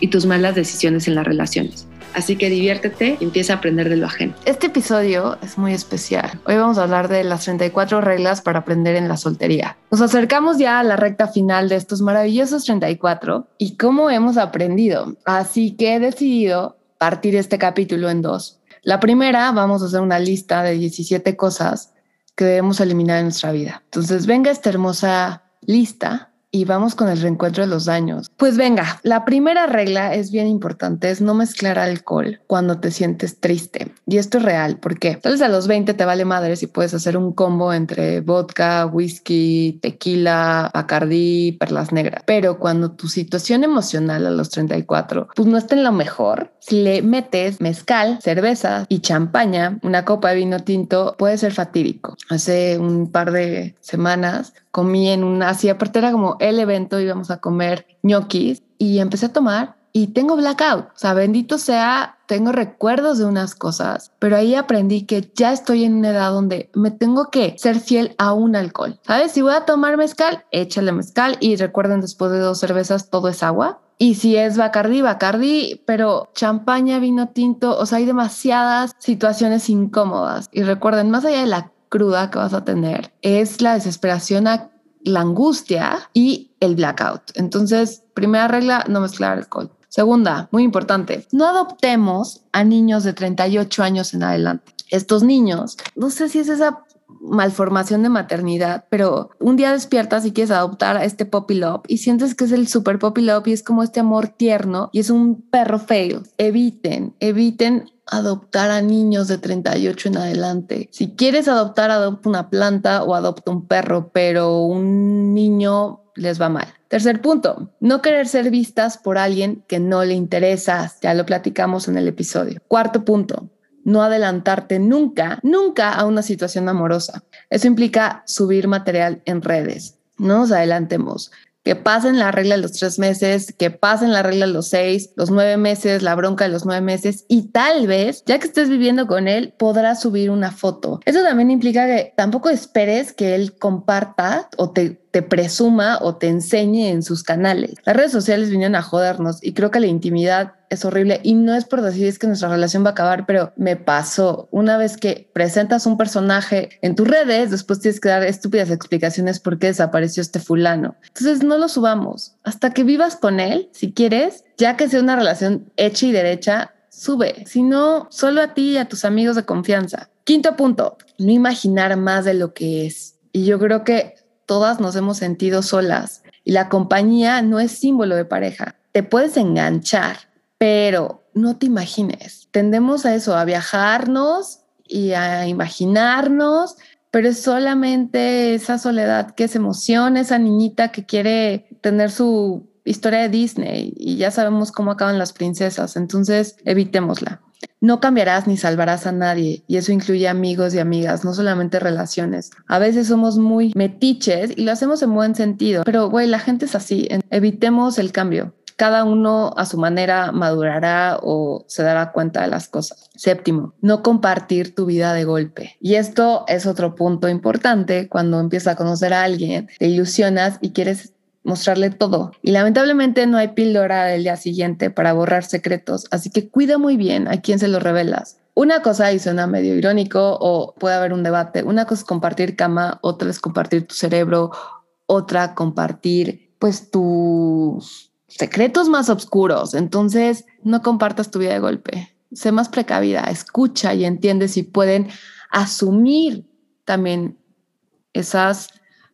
y tus malas decisiones en las relaciones. Así que diviértete y empieza a aprender de lo ajeno. Este episodio es muy especial. Hoy vamos a hablar de las 34 reglas para aprender en la soltería. Nos acercamos ya a la recta final de estos maravillosos 34 y cómo hemos aprendido. Así que he decidido partir este capítulo en dos. La primera, vamos a hacer una lista de 17 cosas que debemos eliminar en nuestra vida. Entonces, venga esta hermosa lista y vamos con el reencuentro de los daños. Pues venga, la primera regla es bien importante, es no mezclar alcohol cuando te sientes triste. Y esto es real, porque tal vez a los 20 te vale madre si puedes hacer un combo entre vodka, whisky, tequila, bacardí, perlas negras. Pero cuando tu situación emocional a los 34, pues no está en lo mejor, si le metes mezcal, cerveza y champaña, una copa de vino tinto puede ser fatídico. Hace un par de semanas comí en una, así aparte era como el evento, íbamos a comer ñoquis y empecé a tomar y tengo blackout. O sea, bendito sea, tengo recuerdos de unas cosas, pero ahí aprendí que ya estoy en una edad donde me tengo que ser fiel a un alcohol. ¿Sabes? Si voy a tomar mezcal, échale mezcal y recuerden después de dos cervezas todo es agua. Y si es Bacardi, Bacardi, pero champaña, vino tinto, o sea, hay demasiadas situaciones incómodas. Y recuerden, más allá de la cruda que vas a tener, es la desesperación, la angustia y el blackout. Entonces, primera regla, no mezclar alcohol. Segunda, muy importante, no adoptemos a niños de 38 años en adelante. Estos niños, no sé si es esa malformación de maternidad, pero un día despiertas y quieres adoptar a este puppy love y sientes que es el super puppy love y es como este amor tierno y es un perro feo. Eviten, eviten adoptar a niños de 38 en adelante. Si quieres adoptar, adopta una planta o adopta un perro, pero un niño les va mal. Tercer punto, no querer ser vistas por alguien que no le interesa. Ya lo platicamos en el episodio. Cuarto punto, no adelantarte nunca, nunca a una situación amorosa. Eso implica subir material en redes. No nos adelantemos. Que pasen la regla de los tres meses, que pasen la regla de los seis, los nueve meses, la bronca de los nueve meses y tal vez, ya que estés viviendo con él, podrás subir una foto. Eso también implica que tampoco esperes que él comparta o te te presuma o te enseñe en sus canales. Las redes sociales vinieron a jodernos y creo que la intimidad es horrible y no es por decir es que nuestra relación va a acabar, pero me pasó una vez que presentas un personaje en tus redes, después tienes que dar estúpidas explicaciones por qué desapareció este fulano. Entonces no lo subamos hasta que vivas con él, si quieres, ya que sea una relación hecha y derecha, sube, si no, solo a ti y a tus amigos de confianza. Quinto punto, no imaginar más de lo que es. Y yo creo que todas nos hemos sentido solas y la compañía no es símbolo de pareja. Te puedes enganchar, pero no te imagines. Tendemos a eso, a viajarnos y a imaginarnos, pero es solamente esa soledad que es emoción, esa niñita que quiere tener su historia de Disney y ya sabemos cómo acaban las princesas, entonces evitémosla. No cambiarás ni salvarás a nadie y eso incluye amigos y amigas, no solamente relaciones. A veces somos muy metiches y lo hacemos en buen sentido, pero güey, la gente es así, evitemos el cambio. Cada uno a su manera madurará o se dará cuenta de las cosas. Séptimo, no compartir tu vida de golpe. Y esto es otro punto importante cuando empiezas a conocer a alguien, te ilusionas y quieres mostrarle todo. Y lamentablemente no hay píldora del día siguiente para borrar secretos, así que cuida muy bien a quién se lo revelas. Una cosa y suena medio irónico o puede haber un debate. Una cosa es compartir cama, otra es compartir tu cerebro, otra compartir pues tus secretos más oscuros. Entonces, no compartas tu vida de golpe. Sé más precavida, escucha y entiende si pueden asumir también esas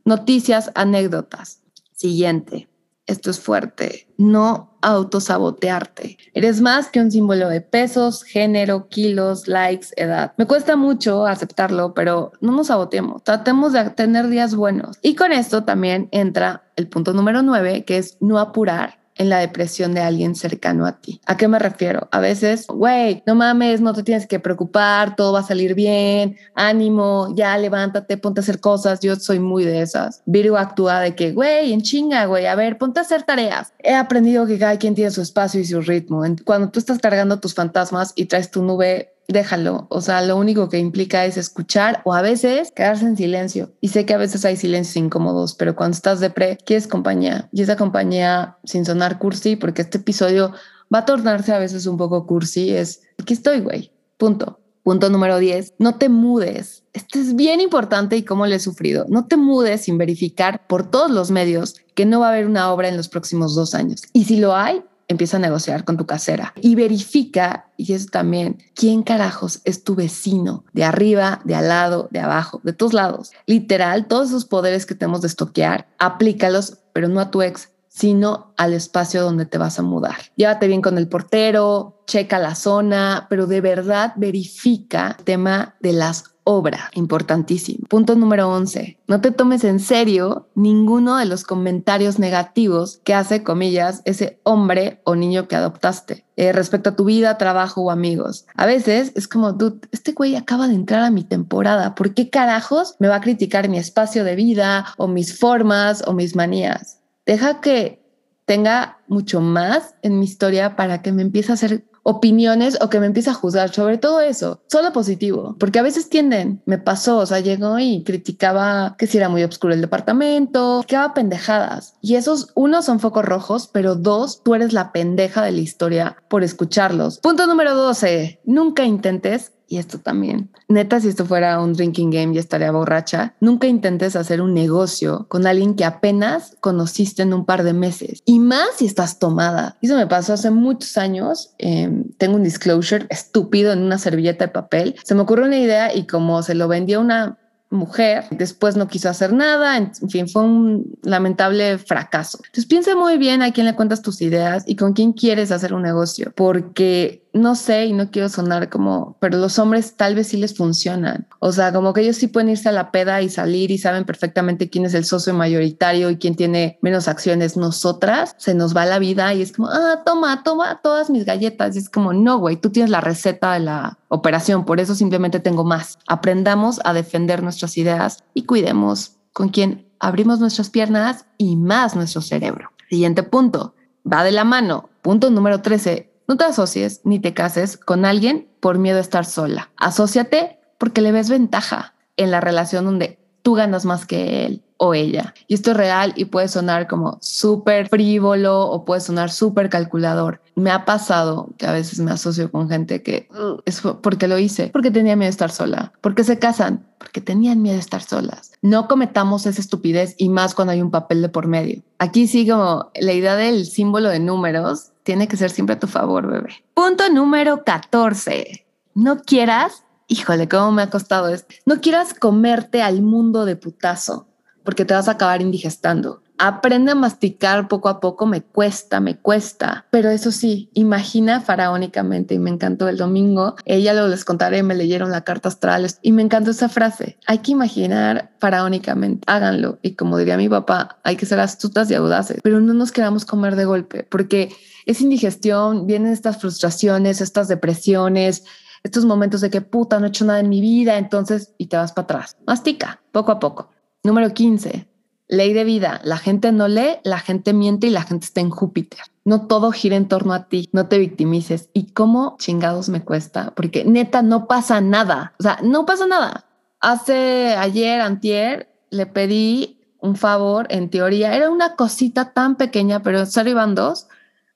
noticias, anécdotas. Siguiente, esto es fuerte, no autosabotearte. Eres más que un símbolo de pesos, género, kilos, likes, edad. Me cuesta mucho aceptarlo, pero no nos saboteemos. Tratemos de tener días buenos. Y con esto también entra el punto número nueve, que es no apurar en la depresión de alguien cercano a ti. ¿A qué me refiero? A veces, güey, no mames, no te tienes que preocupar, todo va a salir bien, ánimo, ya levántate, ponte a hacer cosas. Yo soy muy de esas. Virgo actúa de que, güey, en chinga, güey, a ver, ponte a hacer tareas. He aprendido que cada quien tiene su espacio y su ritmo. Cuando tú estás cargando tus fantasmas y traes tu nube déjalo. O sea, lo único que implica es escuchar o a veces quedarse en silencio. Y sé que a veces hay silencios incómodos, pero cuando estás de pre, quieres compañía. Y esa compañía, sin sonar cursi, porque este episodio va a tornarse a veces un poco cursi, es aquí estoy, güey. Punto. Punto número 10. No te mudes. Esto es bien importante y cómo le he sufrido. No te mudes sin verificar por todos los medios que no va a haber una obra en los próximos dos años. Y si lo hay, empieza a negociar con tu casera y verifica, y eso también, quién carajos es tu vecino, de arriba, de al lado, de abajo, de todos lados. Literal, todos esos poderes que tenemos de estoquear, aplícalos, pero no a tu ex, sino al espacio donde te vas a mudar. Llévate bien con el portero, checa la zona, pero de verdad verifica el tema de las obra, importantísimo. Punto número 11. No te tomes en serio ninguno de los comentarios negativos que hace, comillas, ese hombre o niño que adoptaste eh, respecto a tu vida, trabajo o amigos. A veces es como, dude, este güey acaba de entrar a mi temporada. ¿Por qué carajos me va a criticar mi espacio de vida o mis formas o mis manías? Deja que tenga mucho más en mi historia para que me empiece a hacer opiniones o que me empiece a juzgar sobre todo eso, solo positivo, porque a veces tienden, me pasó, o sea, llegó y criticaba que si era muy oscuro el departamento, criticaba pendejadas. Y esos, uno, son focos rojos, pero dos, tú eres la pendeja de la historia por escucharlos. Punto número 12, nunca intentes y esto también. Neta, si esto fuera un drinking game, ya estaría borracha. Nunca intentes hacer un negocio con alguien que apenas conociste en un par de meses. Y más si estás tomada. Eso me pasó hace muchos años. Em, tengo un disclosure estúpido en una servilleta de papel. Se me ocurrió una idea y como se lo vendió una mujer, después no quiso hacer nada, en fin, fue un lamentable fracaso. Entonces piensa muy bien a quién le cuentas tus ideas y con quién quieres hacer un negocio, porque no sé y no quiero sonar como, pero los hombres tal vez sí les funcionan. O sea, como que ellos sí pueden irse a la peda y salir y saben perfectamente quién es el socio mayoritario y quién tiene menos acciones. Nosotras se nos va la vida y es como, ah, toma, toma todas mis galletas. Y es como, no, güey, tú tienes la receta de la operación, por eso simplemente tengo más. Aprendamos a defender nuestras ideas y cuidemos con quién abrimos nuestras piernas y más nuestro cerebro. Siguiente punto, va de la mano. Punto número 13, no te asocies ni te cases con alguien por miedo a estar sola. Asociate porque le ves ventaja en la relación donde tú ganas más que él o ella. Y esto es real y puede sonar como súper frívolo o puede sonar súper calculador. Me ha pasado que a veces me asocio con gente que es porque lo hice, porque tenía miedo de estar sola, porque se casan, porque tenían miedo de estar solas. No cometamos esa estupidez y más cuando hay un papel de por medio. Aquí sí como la idea del símbolo de números tiene que ser siempre a tu favor, bebé. Punto número 14. No quieras, híjole, cómo me ha costado esto. No quieras comerte al mundo de putazo porque te vas a acabar indigestando. Aprende a masticar poco a poco, me cuesta, me cuesta. Pero eso sí, imagina faraónicamente y me encantó el domingo. Ella lo les contaré, me leyeron la carta astral y me encantó esa frase. Hay que imaginar faraónicamente, háganlo. Y como diría mi papá, hay que ser astutas y audaces, pero no nos queramos comer de golpe porque es indigestión, vienen estas frustraciones, estas depresiones, estos momentos de que puta, no he hecho nada en mi vida, entonces, y te vas para atrás. Mastica, poco a poco. Número 15. Ley de vida. La gente no lee, la gente miente y la gente está en Júpiter. No todo gira en torno a ti. No te victimices. ¿Y cómo chingados me cuesta? Porque neta no pasa nada. O sea, no pasa nada. Hace ayer, antier, le pedí un favor, en teoría, era una cosita tan pequeña, pero solo iban dos,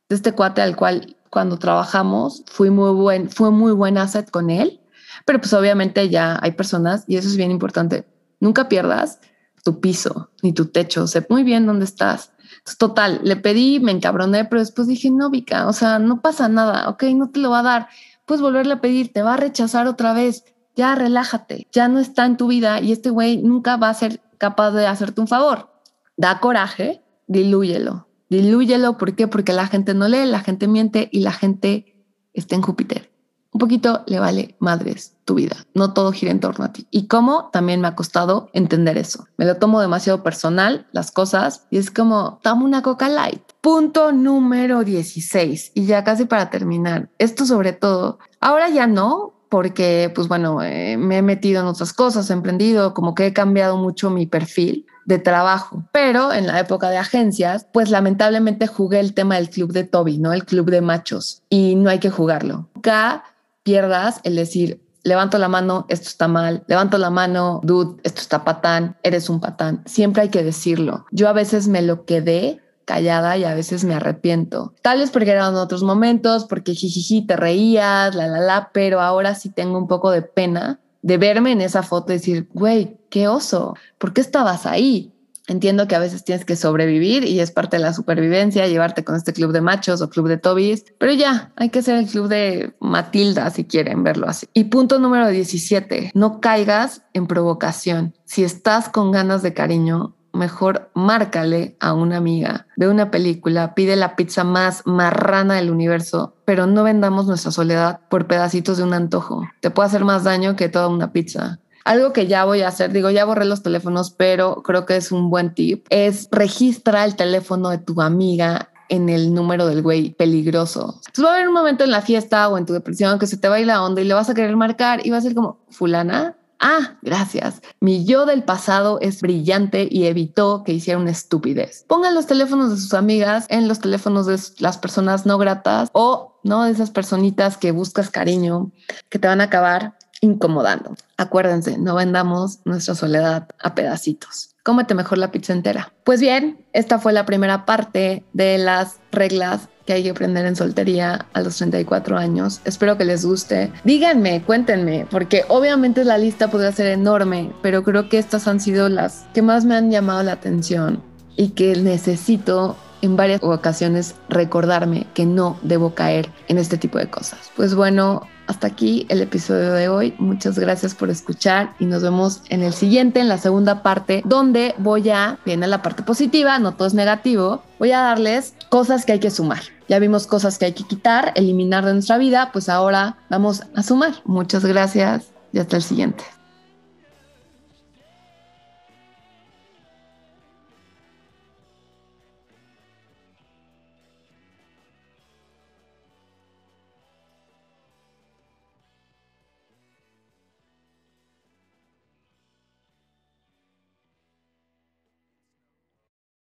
de este cuate al cual cuando trabajamos fui muy buen, fue muy buen asset con él, pero pues obviamente ya hay personas, y eso es bien importante, nunca pierdas tu piso ni tu techo. Sé muy bien dónde estás. total, le pedí, me encabroné, pero después dije, no, Vika, o sea, no pasa nada, ok, no te lo va a dar. Puedes volverle a pedir, te va a rechazar otra vez. Ya relájate, ya no está en tu vida y este güey nunca va a ser capaz de hacerte un favor. Da coraje, dilúyelo. Dilúyelo, ¿por qué? Porque la gente no lee, la gente miente y la gente está en Júpiter un poquito le vale madres tu vida. No todo gira en torno a ti. Y cómo también me ha costado entender eso. Me lo tomo demasiado personal, las cosas, y es como, dame una coca light. Punto número 16, y ya casi para terminar, esto sobre todo, ahora ya no, porque pues bueno, eh, me he metido en otras cosas, he emprendido, como que he cambiado mucho mi perfil de trabajo, pero en la época de agencias, pues lamentablemente jugué el tema del club de Toby, ¿no? El club de machos, y no hay que jugarlo. Nunca pierdas el decir, levanto la mano, esto está mal, levanto la mano, dude, esto está patán, eres un patán. Siempre hay que decirlo. Yo a veces me lo quedé callada y a veces me arrepiento. Tal vez porque eran otros momentos, porque jijiji te reías, la la la, pero ahora sí tengo un poco de pena de verme en esa foto y decir, güey, qué oso, ¿por qué estabas ahí? Entiendo que a veces tienes que sobrevivir y es parte de la supervivencia, llevarte con este club de machos o club de Tobis, pero ya, hay que ser el club de Matilda si quieren verlo así. Y punto número 17, no caigas en provocación. Si estás con ganas de cariño, mejor márcale a una amiga, ve una película, pide la pizza más marrana del universo, pero no vendamos nuestra soledad por pedacitos de un antojo. Te puede hacer más daño que toda una pizza. Algo que ya voy a hacer, digo, ya borré los teléfonos, pero creo que es un buen tip, es registra el teléfono de tu amiga en el número del güey peligroso. Entonces va a haber un momento en la fiesta o en tu depresión que se te va a ir la onda y le vas a querer marcar y va a ser como, fulana, Ah, gracias. Mi yo del pasado es brillante y evitó que hiciera una estupidez. Pongan los teléfonos de sus amigas en los teléfonos de las personas no gratas o no de esas personitas que buscas cariño, que te van a acabar incomodando. Acuérdense, no vendamos nuestra soledad a pedacitos. Cómete mejor la pizza entera. Pues bien, esta fue la primera parte de las reglas que hay que aprender en soltería a los 34 años. Espero que les guste. Díganme, cuéntenme, porque obviamente la lista podría ser enorme, pero creo que estas han sido las que más me han llamado la atención y que necesito en varias ocasiones recordarme que no debo caer en este tipo de cosas. Pues bueno, hasta aquí el episodio de hoy. Muchas gracias por escuchar y nos vemos en el siguiente, en la segunda parte, donde voy a, viene la parte positiva, no todo es negativo, voy a darles cosas que hay que sumar. Ya vimos cosas que hay que quitar, eliminar de nuestra vida, pues ahora vamos a sumar. Muchas gracias y hasta el siguiente.